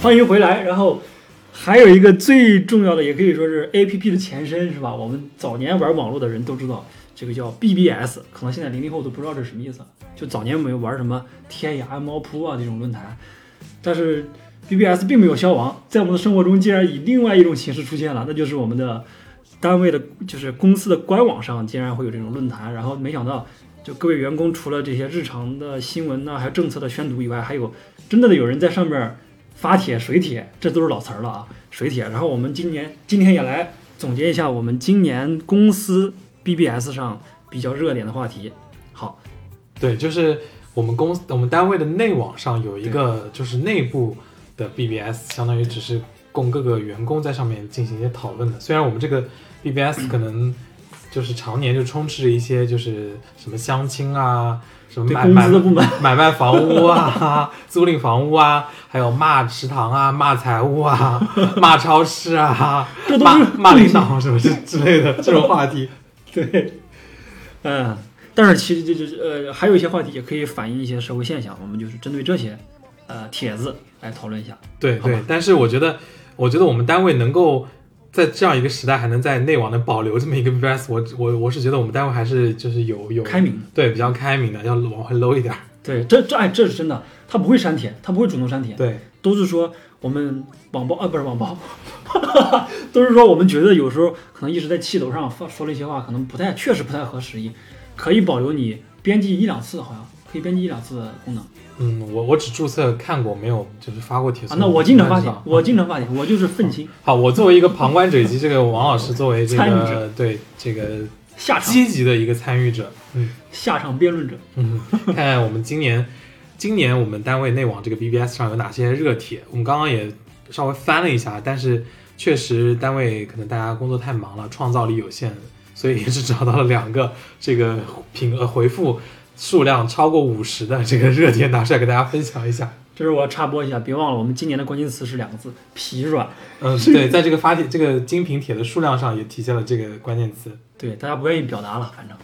欢迎回来，然后还有一个最重要的，也可以说是 APP 的前身。是吧？我们早年玩网络的人都知道，这个叫 BBS。可能现在零零后都不知道这是什么意思了。就早年我们玩什么天涯猫扑啊这种论坛，但是 BBS 并没有消亡，在我们的生活中竟然以另外一种形式出现了。那就是我们的单位的，就是公司的官网上竟然会有这种论坛，然后没想到。就各位员工除了这些日常的新闻呢，还有政策的宣读以外，还有真的有人在上面发帖、水帖，这都是老词儿了啊，水帖。然后我们今年今天也来总结一下我们今年公司 BBS 上比较热点的话题。好，对，就是我们公司我们单位的内网上有一个就是内部的 BBS，相当于只是供各个员工在上面进行一些讨论的。虽然我们这个 BBS 可能就是常年就充斥着一些就是什么相亲啊，什么买买买卖房屋啊，租赁房屋啊，还有骂食堂啊、骂财务啊、骂超市啊、骂骂领导 什么之之类的这种话题。对，嗯，但是其实就就是呃，还有一些话题也可以反映一些社会现象，我们就是针对这些呃帖子来讨论一下。对对，但是我觉得，我觉得我们单位能够在这样一个时代还能在内网能保留这么一个 BBS，我我我是觉得我们单位还是就是有有开明，对比较开明的，要往回搂一点儿。对，这这哎，这是真的，他不会删帖，他不会主动删帖，对都是说我们网暴啊，不是网暴，都是说我们觉得有时候可能一直在气头上发说了一些话，可能不太确实不太合时宜，可以保留你编辑一两次，好像可以编辑一两次的功能嗯，我我只注册看过，没有就是发过帖。啊。那我经常发帖我经常发帖，我就是愤青好，我作为一个旁观者以及这个王老师作为这参与个者对这个下场积极的一个参与者，嗯下场辩论者。嗯，看看我们今年今年我们单位内网这个 BBS 上有哪些热帖，我们刚刚也稍微翻了一下，但是确实单位可能大家工作太忙了，创造力有限，所以也只找到了两个这个评呃回复数量超过五十的这个热帖，拿出来给大家分享一下。这是我要插播一下，别忘了我们今年的关键词是两个字：疲软。嗯，对，在这个发帖这个精品帖的数量上也体现了这个关键词。对，大家不愿意表达了，反正。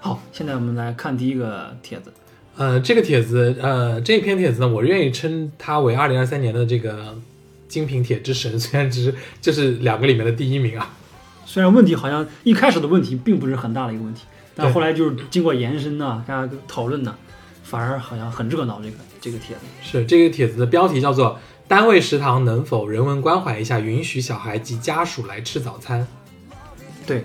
好，现在我们来看第一个帖子。呃，这个帖子，呃，这篇帖子呢，我愿意称它为二零二三年的这个精品帖之神，虽然只是这是两个里面的第一名啊。虽然问题好像一开始的问题并不是很大的一个问题，但后来就是经过延伸呢，大家讨论呢，反而好像很热闹。这个这个帖子，是这个帖子的标题叫做“单位食堂能否人文关怀一下，允许小孩及家属来吃早餐对，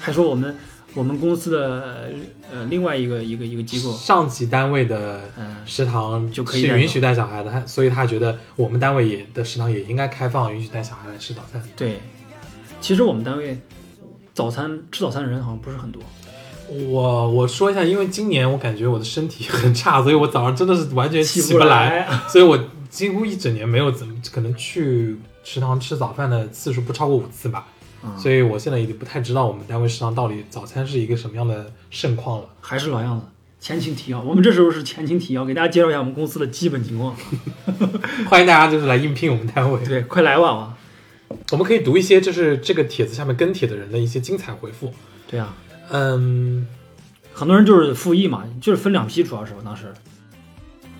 还说我们我们公司的呃另外一个一个一个”？机构，上级单位的嗯、食堂就可以是允许带小孩的，他所以他觉得我们单位也的食堂也应该开放，允许带小孩来吃早餐。对，其实我们单位早餐吃早餐的人好像不是很多。我我说一下，因为今年我感觉我的身体很差，所以我早上真的是完全起起不来。来，所以我几乎一整年没有怎么可能去食堂吃早饭的次数不超过五次吧，嗯所以我现在已经不太知道我们单位食堂到底早餐是一个什么样的盛况了。还是老样子，前情提要。我们这时候是前情提要，给大家介绍一下我们公司的基本情况。欢迎大家就是来应聘我们单位，对，快来吧啊！我们可以读一些就是这个帖子下面跟帖的人的一些精彩回复。对啊，嗯，很多人就是复议嘛，就是分两批，主要是我当时。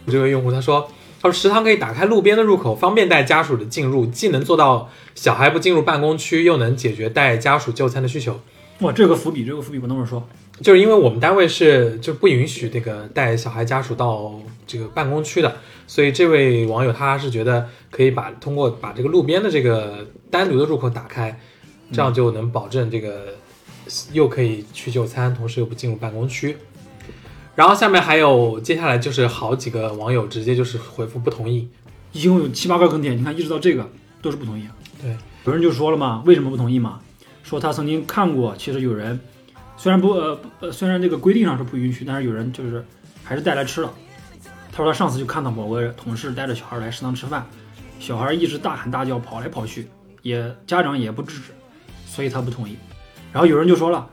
这位用户他说。他说：“食堂可以打开路边的入口，方便带家属的进入，既能做到小孩不进入办公区，又能解决带家属就餐的需求。哇，这个伏笔，这个伏笔，不能这么说。就是因为我们单位是就不允许这个带小孩家属到这个办公区的，所以这位网友他是觉得可以把通过把这个路边的这个单独的入口打开，这样就能保证这个又可以去就餐，同时又不进入办公区。然后下面还有接下来就是好几个网友直接就是回复不同意，一共有七八个跟帖，你看一直到这个都是不同意。对，有人就说了嘛，为什么不同意嘛？说他曾经看过，其实有人虽然不呃呃虽然这个规定上是不允许，但是有人就是还是带来吃了。他说他上次就看到某个同事带着小孩来食堂吃饭，小孩一直大喊大叫，跑来跑去，也家长也不制止，所以他不同意。然后有人就说了，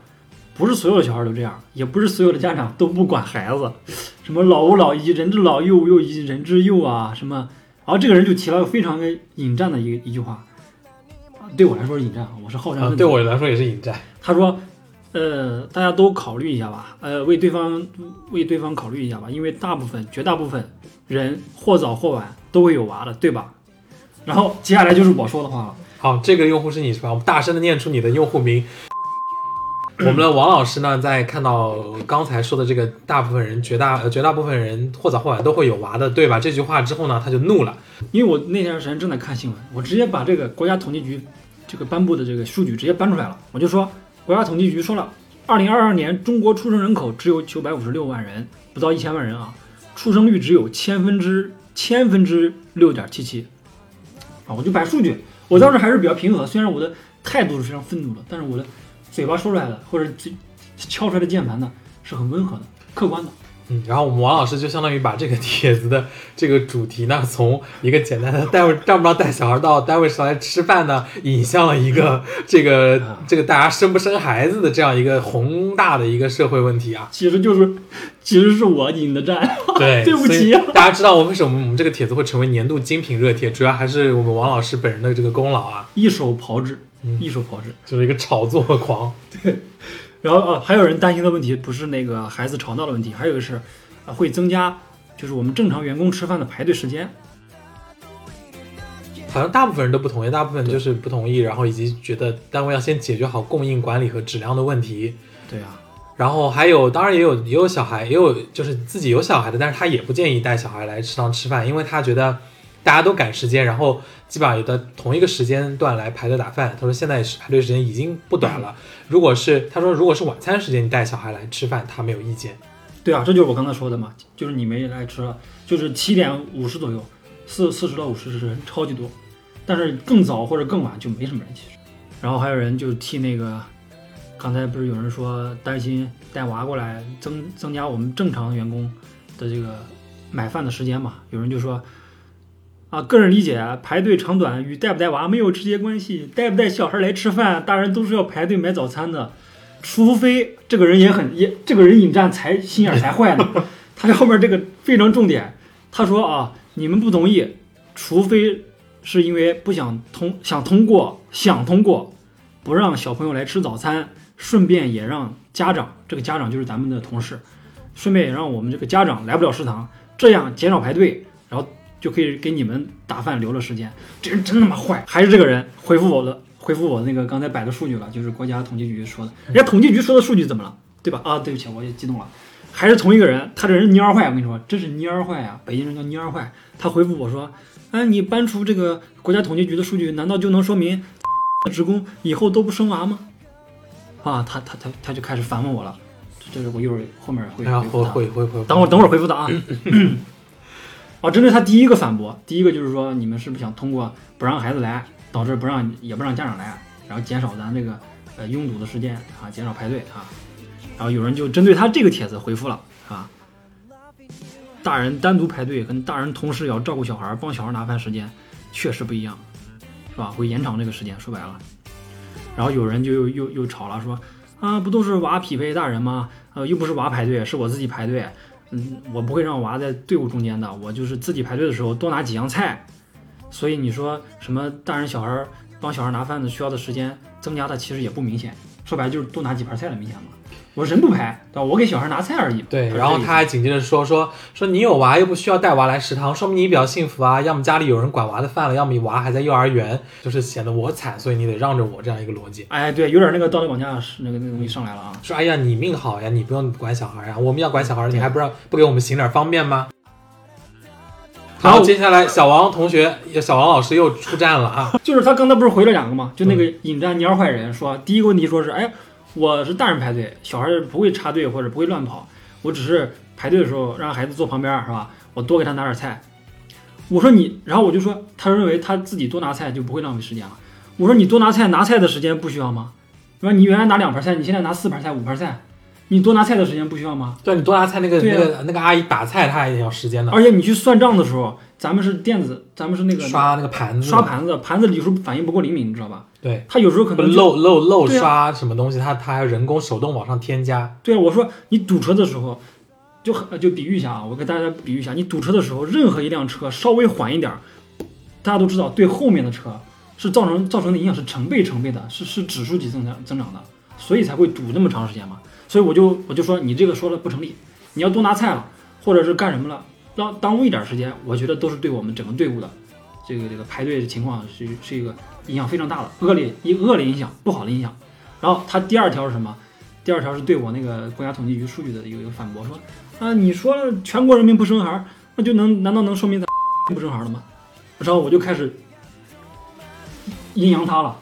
不是所有的小孩都这样，也不是所有的家长都不管孩子，什么老吾老以及人之老，幼吾幼以及人之幼啊，什么。然后这个人就提了非常引战的一一句话，啊对我来说是引战啊，我是好战啊，对我来说也是引战。他说，呃，大家都考虑一下吧，呃，为对方为对方考虑一下吧，因为大部分绝大部分人或早或晚都会有娃的，对吧？然后接下来就是我说的话了。好，这个用户是你是吧？我们大声的念出你的用户名。我们的王老师呢，在看到刚才说的这个大部分人、绝大绝大部分人或早或晚都会有娃的，对吧？这句话之后呢，他就怒了。因为我那段时间正在看新闻，我直接把这个国家统计局这个颁布的这个数据直接搬出来了。我就说，国家统计局说了，二零二二年中国出生人口只有九百五十六万人，不到一千万人啊，出生率只有千分之千分之六点七七啊，我就摆数据。我当时还是比较平和，虽然我的态度是非常愤怒的，但是我的嘴巴说出来的或者嘴敲出来的键盘呢是很温和的、客观的。嗯，然后我们王老师就相当于把这个帖子的这个主题呢，从一个简单的单位让不让带小孩到单位上来吃饭呢，引向了一个 这个这个大家生不生孩子的这样一个宏大的一个社会问题啊。其实就是，其实是我引的战。对，对不起大家知道我为什么我们这个帖子会成为年度精品热帖，主要还是我们王老师本人的这个功劳啊，一手炮制，嗯一手炮制。就是一个炒作狂。对然后啊，还有人担心的问题不是那个孩子吵闹的问题，还有一个是，啊，会增加就是我们正常员工吃饭的排队时间。好像大部分人都不同意，大部分就是不同意，然后以及觉得单位要先解决好供应管理和质量的问题。对啊，然后还有，当然也有也有小孩，也有就是自己有小孩的，但是他也不建议带小孩来食堂吃饭，因为他觉得大家都赶时间，然后基本上有的同一个时间段来排队打饭。他说现在是排队时间已经不短了，如果是他说如果是晚餐时间你带小孩来吃饭，他没有意见。对啊，这就是我刚才说的嘛，就是你们来吃了，就是七点五十左右，四四十到五十是人超级多，但是更早或者更晚就没什么人其实。然后还有人就替那个，刚才不是有人说担心带娃过来增增加我们正常员工的这个买饭的时间嘛？有人就说。啊，个人理解，排队长短与带不带娃没有直接关系。带不带小孩来吃饭，大人都是要排队买早餐的。除非这个人也很也，这个人引战才心眼才坏呢。他后面这个非常重点，他说啊，你们不同意，除非是因为不想通想通过想通过，不让小朋友来吃早餐，顺便也让家长，这个家长就是咱们的同事，顺便也让我们这个家长来不了食堂，这样减少排队，然后就可以给你们打饭留了时间。这人真他妈坏！还是这个人回复我的，回复我那个刚才摆的数据了，就是国家统计局说的。人家统计局说的数据怎么了？对吧？啊，对不起，我也激动了。还是同一个人，他这人蔫坏，我跟你说，真是蔫坏啊！北京人叫蔫坏。他回复我说：“哎，你搬出这个国家统计局的数据，难道就能说明职工以后都不生娃吗？”啊，他他他他就开始反问我了。这是我一会儿后面会回复他。会会会，等会儿等会儿回复他啊。哦，针对他第一个反驳，第一个就是说你们是不是想通过不让孩子来，导致不让也不让家长来，然后减少咱这个呃拥堵的时间啊，减少排队啊。然后有人就针对他这个帖子回复了啊，大人单独排队跟大人同时要照顾小孩、帮小孩拿饭时间确实不一样，是吧？会延长这个时间，说白了。然后有人就又又又吵了，说啊，不都是娃匹配大人吗？呃，又不是娃排队，是我自己排队。嗯，我不会让娃在队伍中间的，我就是自己排队的时候多拿几样菜。所以你说什么大人小孩帮小孩拿饭的需要的时间增加的其实也不明显，说白了就是多拿几盘菜的明显嘛。我人不排，对吧？我给小孩拿菜而已。对，然后他还紧接着说说说你有娃又不需要带娃来食堂，说明你比较幸福啊。要么家里有人管娃的饭了，要么你娃还在幼儿园，就是显得我惨，所以你得让着我这样一个逻辑。哎，对，有点那个道德绑架是那个那个东西上来了啊。说哎呀你命好呀，你不用管小孩呀，我们要管小孩，你还不让不给我们行点方便吗？好，然后接下来小王同学，小王老师又出战了啊！就是他刚才不是回了两个吗？就那嗯个引战蔫坏人说，第一个问题说是，哎，我是大人排队，小孩不会插队或者不会乱跑，我只是排队的时候让孩子坐旁边儿是吧？我多给他拿点菜。我说你，然后我就说，他认为他自己多拿菜就不会浪费时间了。我说你多拿菜，拿菜的时间不需要吗？是吧？你原来拿两盘菜，你现在拿四盘菜、五盘菜，你多拿菜的时间不需要吗？对你多拿菜那个、那个那个阿姨打菜，她也要时间的，而且你去算账的时候，咱们是电子，咱们是那个刷那个盘子，刷盘子，盘子有时候反应不够灵敏，你知道吧？对，他有时候可能漏漏漏刷什么东西，它它还要人工手动往上添加。对啊，我说你堵车的时候，就很就比喻一下啊，我给大家比喻一下，你堵车的时候，任何一辆车稍微缓一点儿，大家都知道对后面的车是造成造成的影响是成倍成倍的，是是指数级增长增长的，所以才会堵那么长时间嘛。所以我就我就说你这个说了不成立，你要多拿菜了，或者是干什么了，让耽误一点时间，我觉得都是对我们整个队伍的这个这个排队的情况是是一个影响非常大的恶劣一恶劣影响，不好的影响。然后他第二条是什么？第二条是对我那个国家统计局数据的一个一个反驳，说啊，你说全国人民不生孩儿，那就能难道能说明咱 不生孩儿了吗？然后我就开始阴阳他了。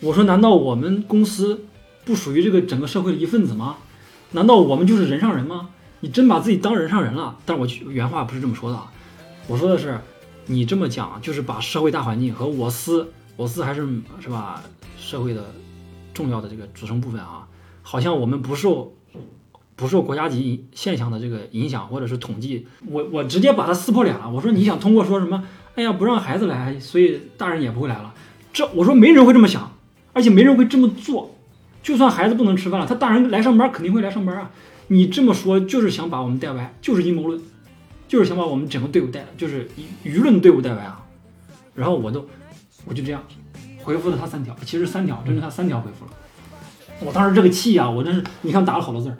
我说，难道我们公司不属于这个整个社会的一份子吗？难道我们就是人上人吗？你真把自己当人上人了？但是我原话不是这么说的，我说的是，你这么讲就是把社会大环境和我司，我司还是是吧，社会的重要的这个组成部分啊，好像我们不受不受国家级现象的这个影响或者是统计，我我直接把它撕破脸了。我说你想通过说什么？哎呀，不让孩子来，所以大人也不会来了。这我说没人会这么想。而且没人会这么做，就算孩子不能吃饭了，他大人来上班肯定会来上班啊。你这么说就是想把我们带歪，就是阴谋论，就是想把我们整个队伍带，就是舆舆论队伍带歪啊。然后我都我就这样回复了他三条，其实三条，真是他三条回复了。我当时这个气啊，我真是你看打了好多字儿，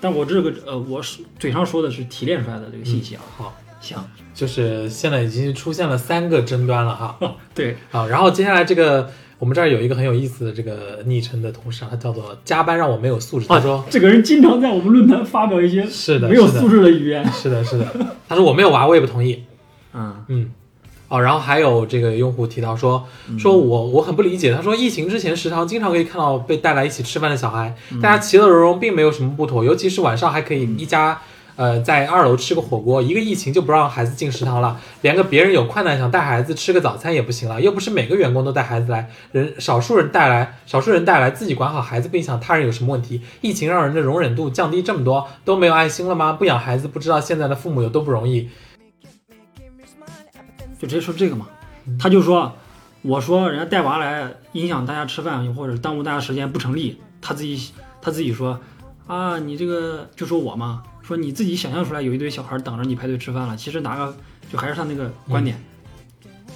但我这个呃，我是嘴上说的是提炼出来的这个信息啊。好，行，就是现在已经出现了三个争端了哈。对，啊，然后接下来这个。我们这儿有一个很有意思的这个昵称的同事啊，他叫做加班让我没有素质。他说这个人经常在我们论坛发表一些是的没有素质的语言。是的，是的。他说我没有娃，我也不同意。嗯嗯。哦，然后还有这个用户提到说，说我我很不理解。他说疫情之前食堂经常可以看到被带来一起吃饭的小孩，大家其乐融融，并没有什么不妥，尤其是晚上还可以一家。呃，在二楼吃个火锅，一个疫情就不让孩子进食堂了，连个别人有困难想带孩子吃个早餐也不行了，又不是每个员工都带孩子来，人少数人带来，少数人带来，自己管好孩子不影响他人有什么问题？疫情让人的容忍度降低这么多，都没有爱心了吗？不养孩子不知道现在的父母有多不容易，就直接说这个嘛，他就说，我说人家带娃来影响大家吃饭或者耽误大家时间不成立，他自己他自己说，啊，你这个就说我嘛。说你自己想象出来有一堆小孩等着你排队吃饭了，其实拿个就还是他那个观点，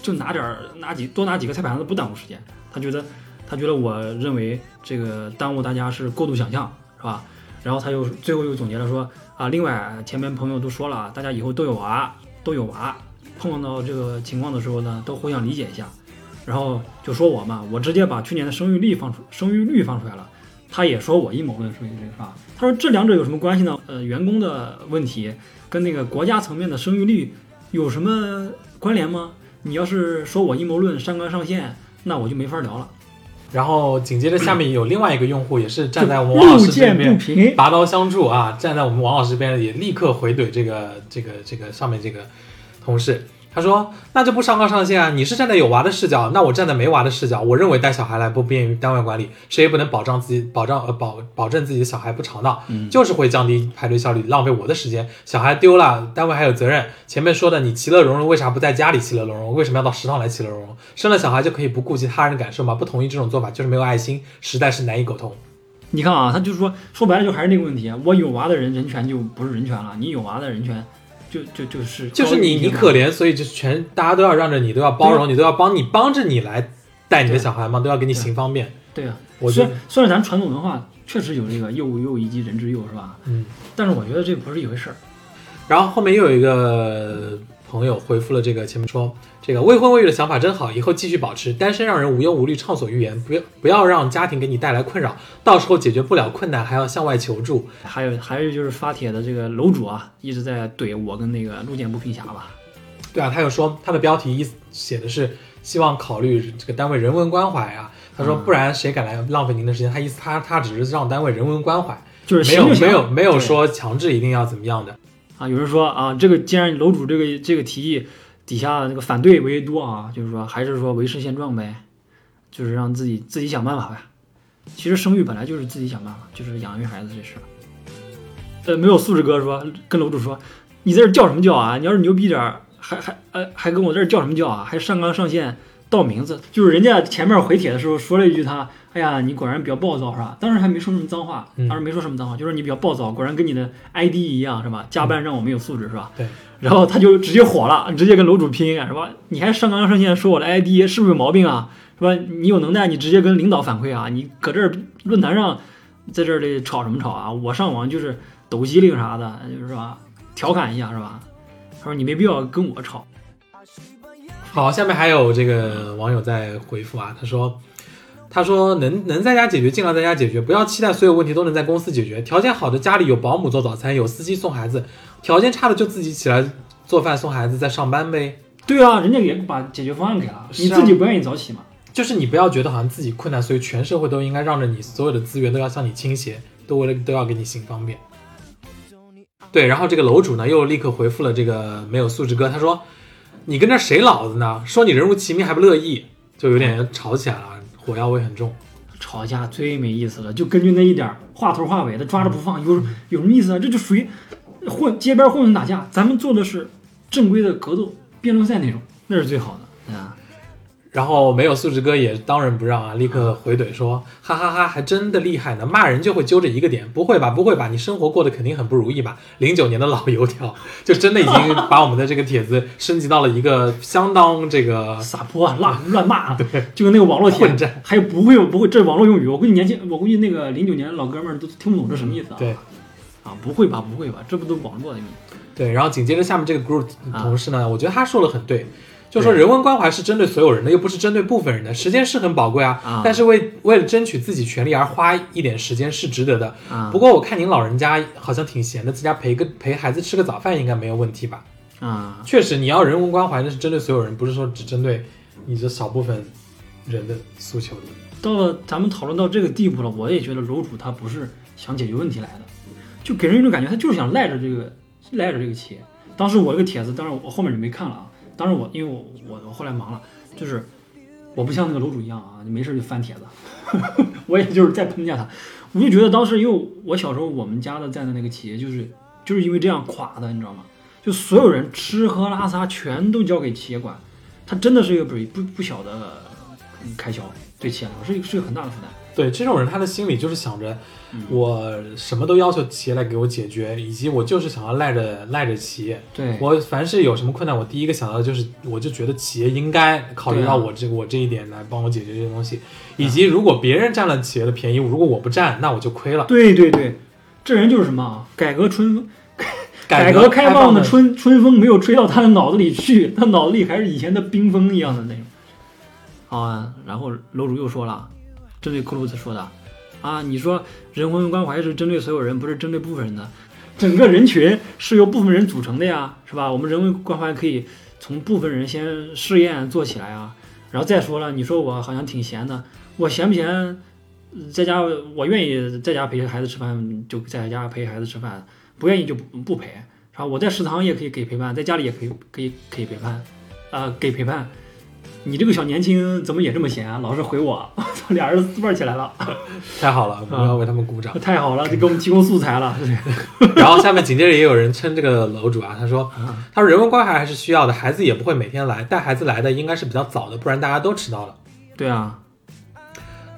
就拿点儿拿几多拿几个菜盘子不耽误时间。他觉得他觉得我认为这个耽误大家是过度想象，是吧？然后他又最后又总结了说啊，另外前面朋友都说了，大家以后都有娃都有娃，碰到这个情况的时候呢，都互相理解一下。然后就说我嘛，我直接把去年的生育率放出生育率放出来了。他也说我阴谋论，说这个？他说这两者有什么关系呢？呃，员工的问题跟那个国家层面的生育率有什么关联吗？你要是说我阴谋论上纲上线，那我就没法聊了。然后紧接着下面有另外一个用户也是站在我们王老师这边拔刀相助啊，站在我们王老师这边也立刻回怼这个这个这个上面这个同事。他说：“那就不上纲上线啊！你是站在有娃的视角，那我站在没娃的视角。我认为带小孩来不便于单位管理，谁也不能保障自己保障呃保保证自己的小孩不吵闹，就是会降低排队效率，浪费我的时间。小孩丢了，单位还有责任。前面说的你其乐融融，为啥不在家里其乐融融？为什么要到食堂来其乐融融？生了小孩就可以不顾及他人的感受吗？不同意这种做法就是没有爱心，实在是难以苟同。你看啊，他就是说说白了就还是那个问题，我有娃的人人权就不是人权了，你有娃的人权。”就就就是就是你你可怜，所以就全大家都要让着你，都要包容你，都要帮你帮着你来带你的小孩嘛，都要给你行方便。对啊，我虽然虽然咱传统文化确实有这个幼吾幼以及人之幼，是吧？嗯，但是我觉得这不是一回事儿。然后后面又有一个。朋友回复了这个前面说，这个未婚未育的想法真好，以后继续保持单身，让人无忧无虑，畅所欲言，不要不要让家庭给你带来困扰，到时候解决不了困难还要向外求助。还有还有就是发帖的这个楼主啊，一直在怼我跟那个路见不平侠吧？对啊，他又说他的标题意思写的是希望考虑这个单位人文关怀啊，他说不然谁敢来浪费您的时间？他意思他他只是让单位人文关怀，就是没有没有没有说强制一定要怎么样的。啊，有人说啊，这个既然楼主这个这个提议底下那个反对为多啊，就是说还是说维持现状呗，就是让自己自己想办法呗。其实生育本来就是自己想办法，就是养育孩子这事。呃，没有素质哥说跟楼主说，你在这叫什么叫啊？你要是牛逼点儿，还还呃还跟我这叫什么叫啊？还上纲上线盗名字，就是人家前面回帖的时候说了一句他。哎呀，你果然比较暴躁是吧？当时还没说什么脏话，当时没说什么脏话，就说你比较暴躁，果然跟你的 ID 一样是吧？加班让我没有素质是吧？对。然后他就直接火了，直接跟楼主拼是吧？你还上纲上线说我的 ID 是不是有毛病啊？是吧？你有能耐你直接跟领导反馈啊！你搁这儿论坛上在这里吵什么吵啊？我上网就是抖机灵啥的，就是吧？调侃一下是吧？他说你没必要跟我吵。好，下面还有这个网友在回复啊，他说，他说能能在家解决尽量在家解决，不要期待所有问题都能在公司解决。条件好的家里有保姆做早餐，有司机送孩子；条件差的就自己起来做饭送孩子，再上班呗。对啊，人家也把解决方案给了，啊你自己不愿意早起嘛？就是你不要觉得好像自己困难，所以全社会都应该让着你，所有的资源都要向你倾斜，都为了都要给你行方便。对，然后这个楼主呢又立刻回复了这个没有素质哥，他说：“你跟这谁老子呢？说你人如其名还不乐意，就有点吵起来了，火药味很重。吵架最没意思了，就根据那一点儿话头话尾的抓着不放，有有什么意思啊？这就属于混街边混混打架。咱们做的是正规的格斗辩论赛那种，那是最好的，对啊。然后没有素质哥也当仁不让啊，立刻回怼说：“哈哈哈还真的厉害呢！骂人就会揪着一个点，不会吧？不会吧？你生活过得肯定很不如意吧？零九年的老油条，就 真的已经把我们的这个帖子升级到了一个相当这个撒泼啊乱乱骂，对，就跟那个网络帖混战，还有不会不会，这是网络用语，我估计年轻，我估计那个零九年老哥们儿都听不懂这什么意思啊。对啊，不会吧，不会吧，这不都网络的吗？对。”然后紧接着下面这个 group 啊同事呢，我觉得他说的很对。就说人文关怀是针对所有人的，又不是针对部分人的。时间是很宝贵啊，啊但是为为了争取自己权利而花一点时间是值得的。啊不过我看您老人家好像挺闲的，在家陪个陪孩子吃个早饭应该没有问题吧？啊，确实，你要人文关怀，那是针对所有人，不是说只针对你这少部分人的诉求的。到了咱们讨论到这个地步了，我也觉得楼主他不是想解决问题来的，就给人一种感觉，他就是想赖着这个赖着这个企业。当时我这个帖子，当然我后面就没看了啊。当时我因为我我我后来忙了，就是我不像那个楼主一样啊，你没事就翻帖子，我也就是在评价他。我就觉得当时因为我小时候我们家的在的那个企业就是就是因为这样垮的，你知道吗？就所有人吃喝拉撒全都交给企业管，它真的是一个不不不小的开销，对企业来说是一个是一个很大的负担。对这种人，他的心里就是想着，嗯我什么都要求企业来给我解决，以及我就是想要赖着赖着企业。对，我凡是有什么困难，我第一个想到的就是，我就觉得企业应该考虑到我这个、我这一点来帮我解决这些东西，以及如果别人占了企业的便宜，如果我不占，那我就亏了。对对对，这人就是什么啊？改革春风，改革开放的春春风没有吹到他的脑子里去，他脑子里还是以前的冰封一样的那种。好啊，然后楼主又说了，针对克鲁兹说的啊，你说人文关怀是针对所有人，不是针对部分人的。整个人群是由部分人组成的呀，是吧？我们人文关怀可以从部分人先试验做起来啊。然后再说了，你说我好像挺闲的，我闲不闲？在家我愿意在家陪孩子吃饭，就在家陪孩子吃饭；不愿意就不不陪。然后我在食堂也可以给陪伴，在家里也可以可以可以陪伴，啊、给陪伴。你这个小年轻怎么也这么闲啊？老是回我，俩人滋味儿起来了，太好了，我们要为他们鼓掌。太好了，就给我们提供素材了。然后下面紧接着也有人称这个楼主啊，他说，他说人文关怀还是需要的，孩子也不会每天来，带孩子来的应该是比较早的，不然大家都迟到了。对啊，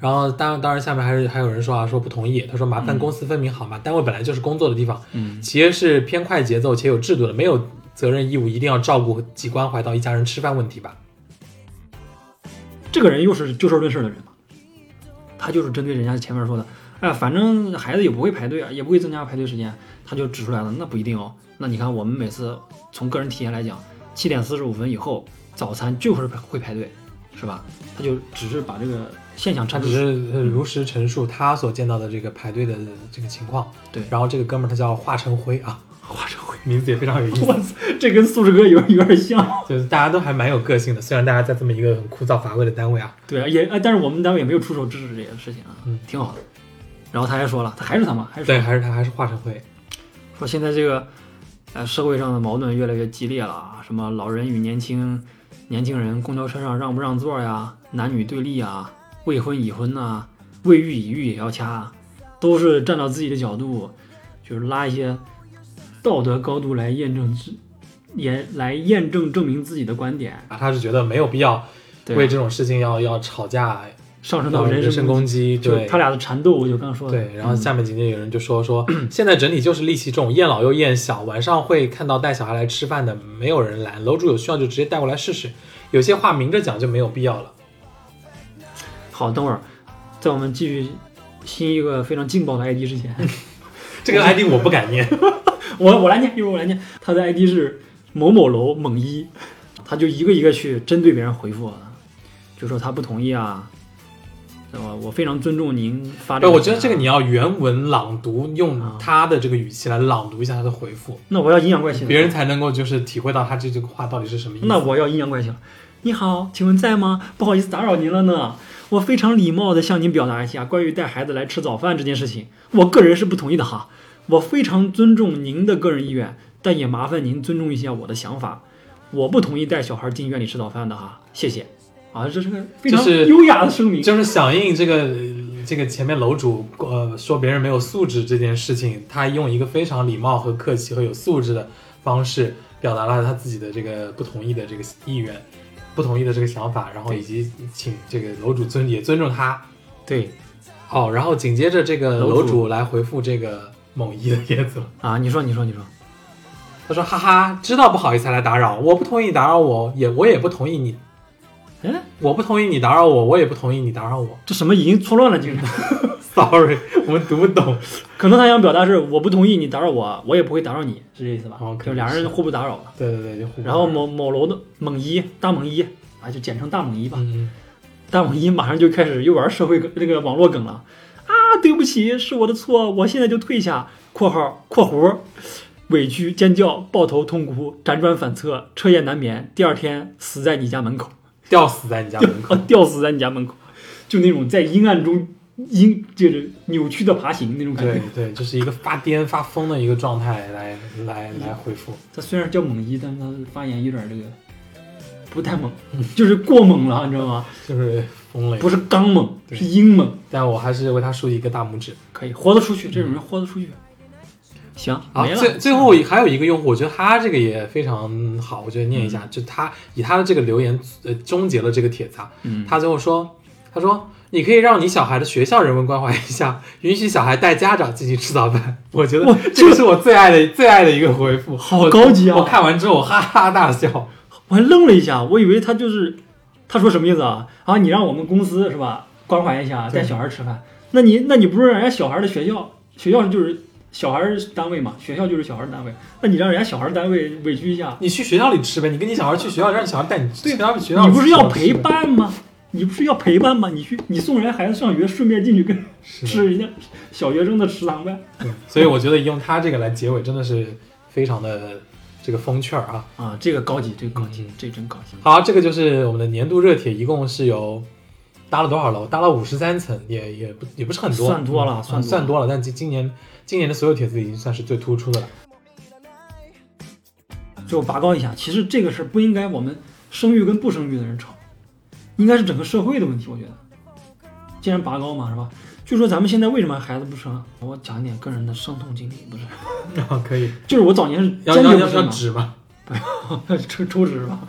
然后当然当然下面还是还有人说啊，说不同意，他说麻烦公私分明好吗？单位本来就是工作的地方，嗯，企业是偏快节奏且有制度的，没有责任义务一定要照顾及关怀到一家人吃饭问题吧？这个人又是就事论事的人嘛，他就是针对人家前面说的，哎，反正孩子也不会排队啊，也不会增加排队时间，他就指出来了，那不一定哦。那你看我们每次从个人体验来讲，七点四十五分以后早餐就是会排队，是吧？他就只是把这个现象陈述他只是呃如实陈述他所见到的这个排队的这个情况。对然后这个哥们儿他叫华成辉啊，华成辉，名字也非常有意思。这跟素质哥有有点像。就是大家都还蛮有个性的，虽然大家在这么一个很枯燥乏味的单位啊，对啊，也呃，但是我们单位也没有出手制止这些事情啊，嗯挺好的。然后他还说了，他还是他嘛，还是对，还是他还是华成辉，说现在这个呃社会上的矛盾越来越激烈了啊，什么老人与年轻年轻人公交车上让不让座呀，男女对立啊，未婚已婚呐、未育已育也要掐，都是站到自己的角度，就是拉一些道德高度来验证自也来验证证明自己的观点，啊，他是觉得没有必要为这种事情要要吵架，上升到人人身身攻击，对就他俩的缠斗，我就刚刚说的，对，然后嗯下面紧接着有人就说说，现在整体就是戾气重，厌老又厌小，晚上会看到带小孩来吃饭的，没有人拦，楼主有需要就直接带过来试试，有些话明着讲就没有必要了。好，等会儿在我们继续新一个非常劲爆的 ID 之前，这个 ID 我不敢念，我我来念，一会儿我来念。他的 ID 是某某楼猛一，他他就一个一个去针对别人回复，就说他不同意啊，对吧？我非常尊重您发这对，个。我觉得这个你要原文朗读，用啊他的这个语气来朗读一下他的回复，那我要阴阳怪气，别人才能够就是体会到他这句话到底是什么意思。那我要阴阳怪气。你好，请问在吗？不好意思打扰您了呢。我非常礼貌的向您表达一下关于带孩子来吃早饭这件事情，我个人是不同意的哈。我非常尊重您的个人意愿，但也麻烦您尊重一下我的想法。我不同意带小孩进院里吃早饭的哈，谢谢。啊，这是个非常就是优雅的声明。就是响应这个这个前面楼主呃说别人没有素质这件事情，他用一个非常礼貌和客气和有素质的方式表达了他自己的这个不同意的这个意愿，不同意的这个想法，然后以及请这个楼主尊也尊重他。对哦，然后紧接着这个楼主来回复这个猛一的叶子了。啊，你说，你说，你说，他说：“哈哈，知道不好意思才来打扰，我不同意你打扰我，也我也不同意你，哎，我不同意你打扰我，我也不同意你打扰我。这什么已经错乱了，精神。Sorry，我们读不懂。可能他想表达是我不同意你打扰我，我也不会打扰你，是这意思吧？就俩人互不打扰了。对对对，就互然后某某楼的猛一大猛一啊，就简称大猛一吧。嗯，大猛一马上就开始又玩社会那这个网络梗了啊！对不起，是我的错，我现在就退下。（括号括弧）委屈、尖叫、抱头痛哭、辗转反侧、彻夜难眠，第二天死在你家门口，吊死在你家门口啊。吊死在你家门口，就那种在阴暗中阴就是扭曲的爬行那种感觉对。对，就是一个发癫发疯的一个状态来来来回复。他虽然叫猛一，但是他发言有点这个不太猛，就是过猛了，你知道吗？就是疯了。不是刚猛，是阴猛。但我还是为他竖一个大拇指。可以豁得出去，这种人豁得出去。行，好，没了。最最后还有一个用户，我觉得他这个也非常好，我觉得念一下，就他以他的这个留言呃终结了这个帖子啊。嗯，他最后说，他说你可以让你小孩的学校人文关怀一下，允许小孩带家长进去吃早饭。我觉得这个是我最爱的最爱的一个回复，好高级啊我看完之后我哈哈大笑。我还愣了一下，我以为他就是他说什么意思啊？啊，你让我们公司是吧关怀一下，带小孩吃饭，那你那你不是让人家小孩的学校，学校就是小孩单位嘛，学校就是小孩单位，那你让人家小孩单位委屈一下，你去学校里吃呗，你跟你小孩去学校，让你小孩带你去学校学校你不是要陪？伴吗？你不是要陪伴吗？你去你送人家孩子上学，顺便进去跟吃人家小学生的食堂呗。对，所以我觉得用他这个来结尾真的是非常的这个风趣儿啊。啊，这个高级，这个高级嗯，这真高级。好，这个就是我们的年度热帖，一共是有搭了多少楼？搭了五十三层，也也不也不是很多，算多了嗯算多算多了。但今今年今年的所有帖子已经算是最突出的了。最后拔高一下，其实这个事儿不应该我们生育跟不生育的人吵，应该是整个社会的问题。我觉得，既然拔高嘛，是吧？就说咱们现在为什么孩子不生啊？我讲一点个人的伤痛经历，不是，可以，就是我早年是要要要要坚决不生的，纸吗？抽抽纸是吧？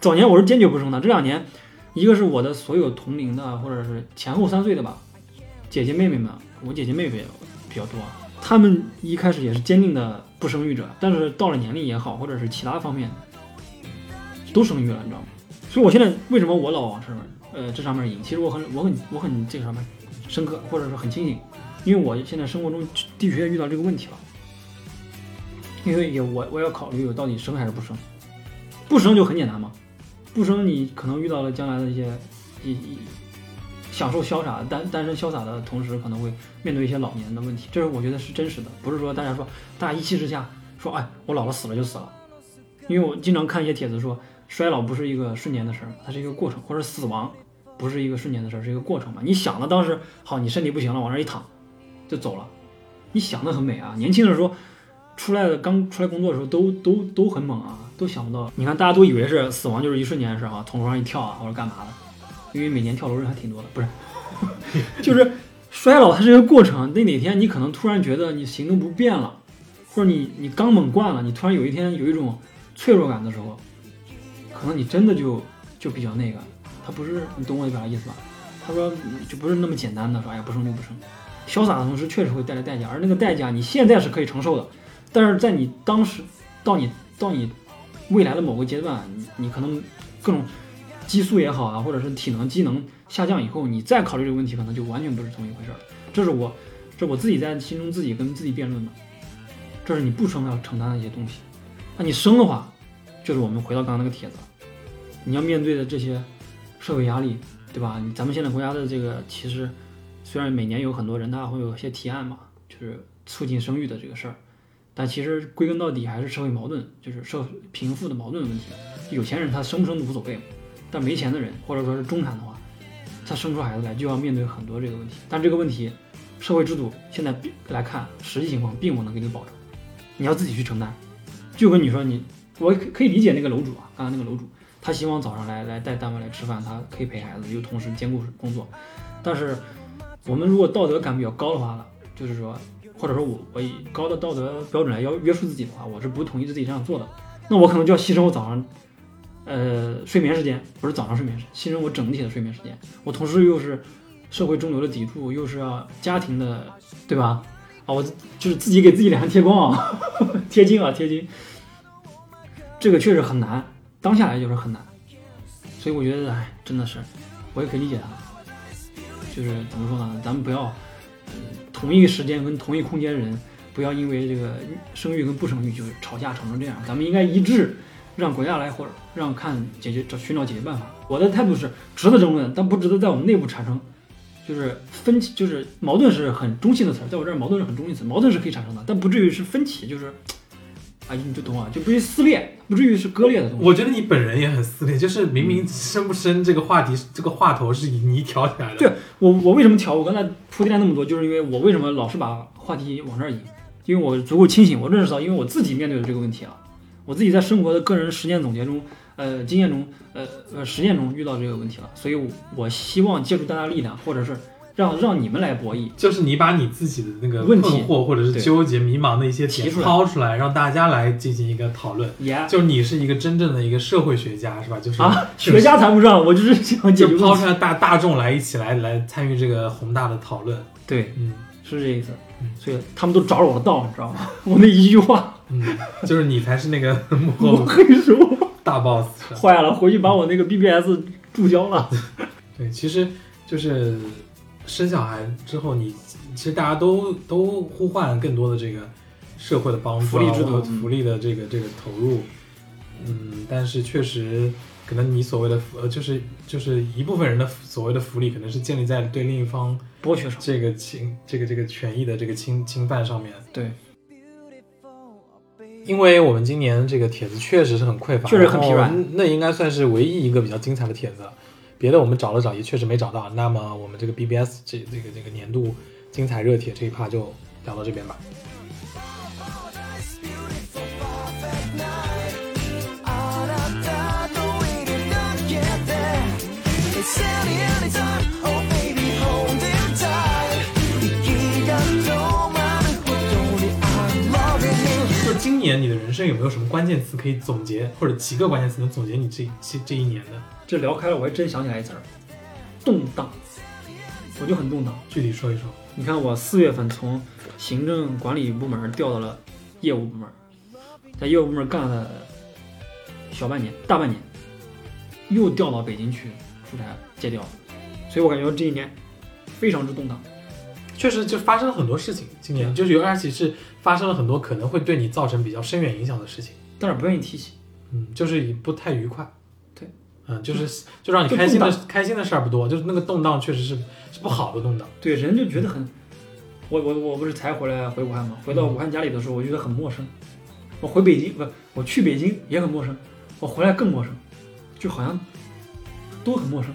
早年我是坚决不生的，这两年，一个是我的所有同龄的或者是前后三岁的吧，姐姐妹妹们，我姐姐妹妹比较多啊，他们一开始也是坚定的不生育者，但是到了年龄也好，或者是其他方面，都生育了，你知道吗？所以我现在为什么我老往这呃这上面引，其实我很我很我很这个上面深刻，或者是很清醒，因为我现在生活中的确遇到这个问题了。因为也我我要考虑我到底生还是不生，不生就很简单嘛，不生你可能遇到了将来的一些一一享受潇洒单单身潇洒的同时，可能会面对一些老年的问题，这是我觉得是真实的，不是说大家说大家一气之下说哎我老了死了就死了，因为我经常看一些帖子说衰老不是一个瞬间的事儿，它是一个过程，或者死亡不是一个瞬间的事儿，是一个过程嘛。你想的当时好，你身体不行了，往那一躺就走了，你想的很美啊，年轻的时候。出来的刚出来工作的时候都都都很猛啊，都想不到。你看，大家都以为是死亡就是一瞬间的事啊，从楼上一跳啊，或者干嘛的，因为每年跳楼人还挺多的，不是？就是衰老它是一个过程，那哪天你可能突然觉得你行动不便了，或者你你刚猛惯了，你突然有一天有一种脆弱感的时候，可能你真的就就比较那个，他不是你懂我表达意思吧？他说就不是那么简单的说，哎呀不生就不生，潇洒的同时确实会带来代价，而那个代价你现在是可以承受的。但是在你当时，到你到你未来的某个阶段，你你可能各种激素也好啊，或者是体能机能下降以后，你再考虑这个问题，可能就完全不是同一回事儿。这是我，这我自己在心中自己跟自己辩论的。这是你不生要承担的一些东西。那你生的话，就是我们回到刚刚那个帖子，你要面对的这些社会压力，对吧？咱们现在国家的这个其实虽然每年有很多人他会有一些提案嘛，就是促进生育的这个事儿，但其实归根到底还是社会矛盾，就是社贫富的矛盾问题。有钱人他生不生都无所谓，但没钱的人或者说是中产的话，他生出孩子来就要面对很多这个问题。但这个问题，社会制度现在来看，实际情况并不能给你保证，你要自己去承担。就跟你说你，我可可以理解那个楼主啊，刚刚那个楼主，他希望早上来来带单位来吃饭，他可以陪孩子，又同时兼顾工作。但是我们如果道德感比较高的话呢，就是说，或者说我我以高的道德标准来要约束自己的话，我是不同意自己这样做的。那我可能就要牺牲我早上，呃，睡眠时间，不是早上睡眠时间，牺牲我整体的睡眠时间。我同时又是社会中流的砥柱，又是要家庭的，对吧？啊，我就是自己给自己脸上贴光啊，贴金啊，贴金。这个确实很难，当下来就是很难。所以我觉得，哎，真的是，我也可以理解他。就是怎么说呢？咱们不要，嗯，同一个时间跟同一空间人，不要因为这个生育跟不生育就吵架吵成这样。咱们应该一致，让国家来或者让看解决找寻找解决办法。我的态度是值得争论，但不值得在我们内部产生，就是分歧，就是矛盾是很中性的词，在我这儿矛盾是很中性词，矛盾是可以产生的，但不至于是分歧，就是，啊，你就懂啊，就不至于撕裂，不至于是割裂的东西。我觉得你本人也很撕裂，就是明明生不生这个话题，这个话头是你挑起来的。对我，我为什么挑？我刚才铺垫了那么多，就是因为我为什么老是把话题往这儿引？因为我足够清醒，我认识到，因为我自己面对的这个问题啊，我自己在生活的个人实践总结中，呃，经验中，呃呃，实践中遇到这个问题了，所以我，我希望借助大家力量，或者是让让你们来博弈。就是你把你自己的那个问题困惑或者是纠结、迷茫的一些点提出来抛出来，让大家来进行一个讨论。也就你是一个真正的一个社会学家，是吧？就是啊，学家谈不上，我就是想解决。就抛出来大大众来一起来来参与这个宏大的讨论。对，嗯是这意思嗯。所以他们都着了我的道，你知道吗？我那一句话，嗯，就是你才是那个 幕我后跟你说，大 boss。坏了，回去把我那个 BBS 注销了。对，其实就是生小孩之后你，其实大家都都呼唤更多的这个社会的帮助啊、福利制度福利的这个这个投入。嗯，但是确实，可能你所谓的福呃，就是就是一部分人的所谓的福利，可能是建立在对另一方剥削上，这个侵这个这个权益的这个侵侵犯上面。对，因为我们今年这个帖子确实是很匮乏，确实很疲软那应该算是唯一一个比较精彩的帖子了。别的我们找了找，也确实没找到。那么我们这个 BBS 这这个这个年度精彩热帖这一趴就聊到这边吧。年你的人生有没有什么关键词可以总结，或者几个关键词能总结你这这这一年的？这聊开了，我还真想起来一词儿，动荡。我就很动荡。具体说一说。你看，我四月份从行政管理部门调到了业务部门，在业务部门干了小半年、大半年，又调到北京去出差借调，所以我感觉这一年非常之动荡。确实就发生了很多事情，今年就是有而且是发生了很多可能会对你造成比较深远影响的事情。但是不愿意提起。嗯，就是不太愉快。对，嗯，就是就让你开心的开心的事儿不多，就是那个动荡确实是是不好的动荡。对，人就觉得很，我我我不是才回来回武汉吗？回到武汉家里的时候，我觉得很陌生。我回北京不，我去北京也很陌生，我回来更陌生，就好像都很陌生。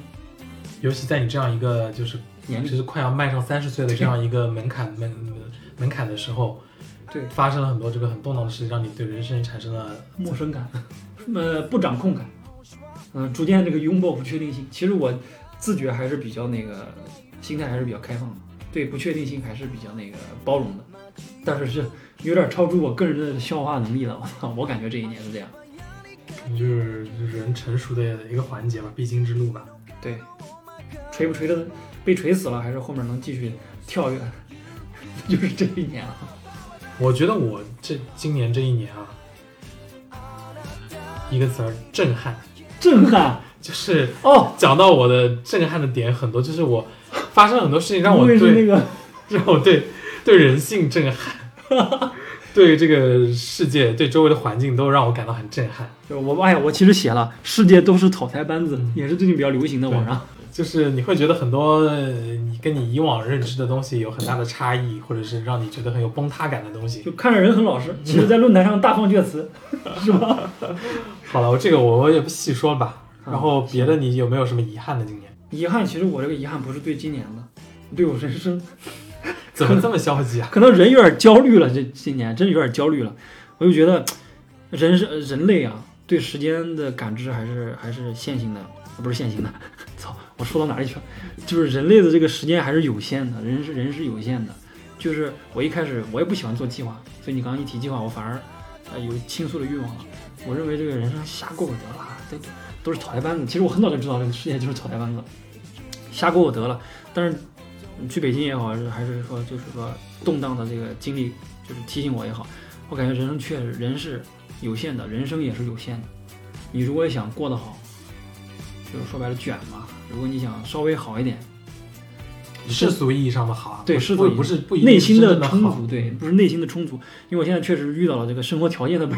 尤其在你这样一个就是年龄就是快要迈上三十岁的这样一个门槛门门门槛的时候，对发生了很多这个很动荡的事情，让你对人生产生了陌生感，呃，不掌控感，嗯、逐渐这个拥抱不确定性。其实我自觉还是比较那个心态还是比较开放的，对不确定性还是比较那个包容的，但是是有点超出我个人的消化能力了。我操，我感觉这一年是这样。就是就是人成熟的一个环节吧，必经之路吧。对，锤不锤的被锤死了，还是后面能继续跳跃，就是这一年啊。我觉得我这今年这一年啊，一个词儿震撼，震撼？就是哦，讲到我的震撼的点很多，就是我发生了很多事情让我对那个。让我对对人性震撼，对这个世界、对周围的环境都让我感到很震撼。就我哎呀，我其实写了，世界都是草台班子嗯，也是最近比较流行的网上。就是你会觉得很多呃你跟你以往认知的东西有很大的差异，或者是让你觉得很有崩塌感的东西。就看着人很老实，其实在论坛上大放厥词，是吧？好了，我这个我我也不细说了吧。啊然后别的你有没有什么遗憾的今年？遗憾，其实我这个遗憾不是对今年的，对我人生，怎么这么消极啊？可能人有点焦虑了。这今年真的有点焦虑了，我就觉得人是人类啊，对时间的感知还是还是线性的，啊不是线性的。操，我说到哪里去了？就是人类的这个时间还是有限的，人是人是有限的。就是我一开始我也不喜欢做计划，所以你刚刚一提计划，我反而呃有倾诉的欲望了。我认为这个人生瞎过过得了，都都是草台班子。其实我很早就知道这个世界就是草台班子，瞎过过得了。但是去北京也好，还是说就是说动荡的这个经历，就是提醒我也好，我感觉人生确实人是有限的，人生也是有限的。你如果想过得好，就是说白了卷嘛。如果你想稍微好一点，世俗意义上的好啊，对世俗不是不内心的充足，对，不是内心的充足。因为我现在确实遇到了这个生活条件的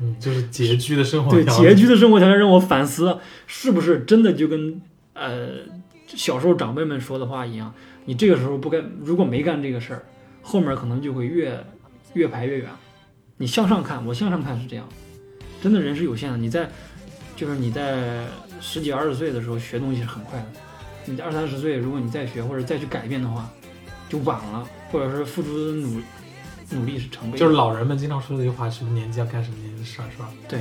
嗯，就是拮据的生活对条件对拮据的生活条件让我反思，是不是真的就跟呃小时候长辈们说的话一样？你这个时候不该，如果没干这个事儿，后面可能就会越越排越远。你向上看，我向上看是这样，真的人是有限的。你在就是你在十几二十岁的时候学东西是很快的，你二三十岁如果你再学或者再去改变的话，就晚了，或者是付出的努努力是成倍的。就是老人们经常说的一句话：什么年纪要干什么年纪的事儿，是吧？对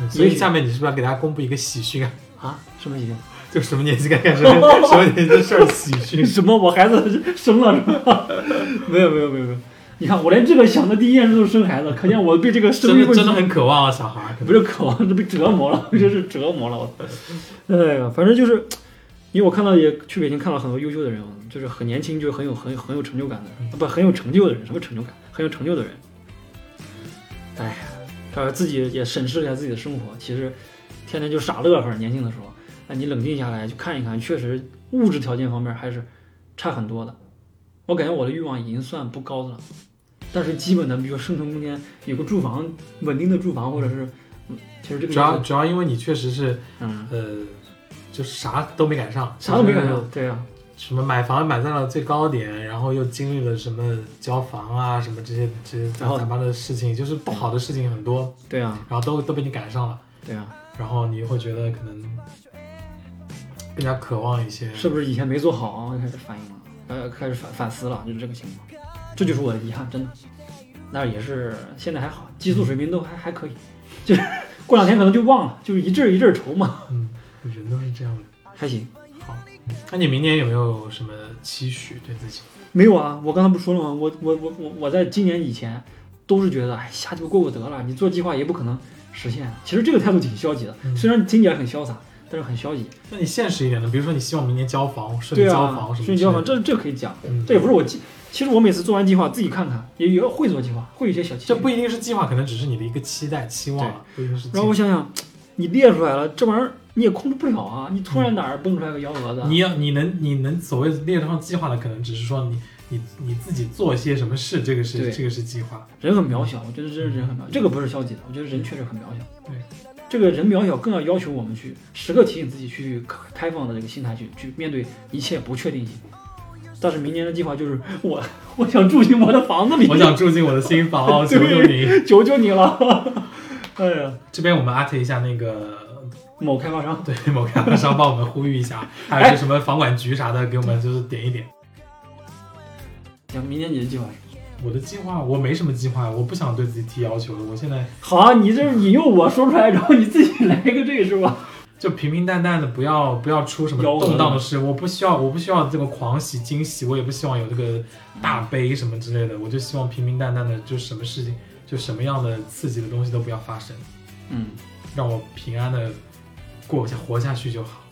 嗯。所以下面你是不是要给大家公布一个喜讯啊？啊，什么喜讯？就什么年纪该干什么什么年纪的事儿喜讯。什么？我孩子生了是吧？没有没有没有没有，你看我连这个想的第一件事都是生孩子，可见我对这个生育问题真的很渴望啊，小孩儿。不是渴望，这被折磨了，这是折磨了我。哎呀，反正就是，因为我看到也去北京看到很多优秀的人，就是很年轻就很有很有很有成就感的人，不很有成就的人，什么成就感？很有成就的人。哎呀，呃，自己也审视一下自己的生活，其实天天就傻乐呵，年轻的时候，那你冷静下来去看一看，确实物质条件方面还是差很多的。我感觉我的欲望已经算不高的了，但是基本的，比如说生存空间，有个住房，稳定的住房，或者是，嗯，其实这个主要就是主要因为你确实是嗯，呃，就啥都没赶上，啥都没赶上，对啊，什么买房买在了最高点，然后又经历了什么交房啊，什么这些这些杂七八的事情，就是不好的事情很多，对啊，然后都都被你赶上了，对啊，然后你会觉得可能更加渴望一些，是不是以前没做好啊？开始反应了，呃，开始反反思了，就是这个情况，这就是我的遗憾，真的。那也是现在还好，激素水平都还还可以，就是过两天可能就忘了，就是一阵儿一阵儿愁嘛，嗯，人都是这样的。还行。好，那你明年有没有什么期许对自己？没有啊，我刚才不说了吗？我我我我我在今年以前都是觉得，哎，瞎鸡巴过过得了，你做计划也不可能实现。其实这个态度挺消极的，嗯虽然听起来很潇洒，但是很消极。那你现实一点的，比如说你希望明年交房顺对利交啊房，什么顺利交房，这这可以讲，嗯，这也不是我计。其实我每次做完计划自己看看，也也会做计划，会有一些小。这不一定是计划，可能只是你的一个期待、期望了，不一定是。然后我想想，你列出来了，这玩意儿你也控制不了啊！你突然哪儿蹦出来个幺蛾子，你要你能你能所谓列上计划的，可能只是说你你你自己做些什么事，这个是这个是计划。人很渺小，我觉得这人很渺小，这个不是消极的，我觉得人确实很渺小。对，这个人渺小，更要要求我们去时刻提醒自己去开放的这个心态去去面对一切不确定性。但是明年的计划就是我 我想住进我的房子里，我想住进我的新房，求求你！求求你了。哎呀，这边我们艾特一下那个某开发商，对某开发商帮我们呼吁一下，还有是什么房管局啥的，给我们就是点一点。行，明年你的计划我的计划我没什么计划，我不想对自己提要求了。我现在好啊，你这是引诱我说出来，然后你自己来一个这个是吧？就平平淡淡的，不要不要出什么动荡的事。我不需要，我不需要这个狂喜惊喜，我也不希望有这个大悲什么之类的。我就希望平平淡淡的，就什么事情，就什么样的刺激的东西都不要发生，嗯，让我平安的过下活下去就好。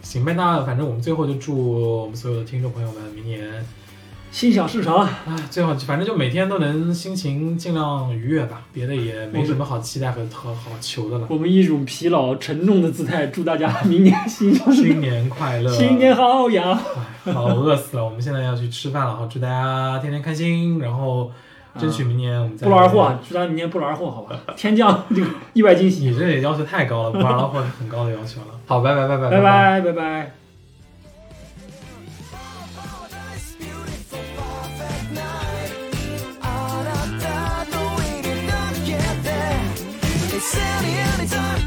行呗，那反正我们最后就祝我们所有的听众朋友们明年，心想事成。哎，最好反正就每天都能心情尽量愉悦吧，别的也没什么好期待和和好求的了。我们以一种疲劳沉重的姿态，祝大家明年心想事新，年快乐，新年好呀！哎，好饿死了！我们现在要去吃饭了，好，祝大家天天开心。然后争取明年我们再不劳而获祝大家明年不劳而获，好吧？天降这个意外惊喜，你这也要求太高了，不劳而获是很高的要求了。好，拜拜拜拜拜拜拜拜。Anytime.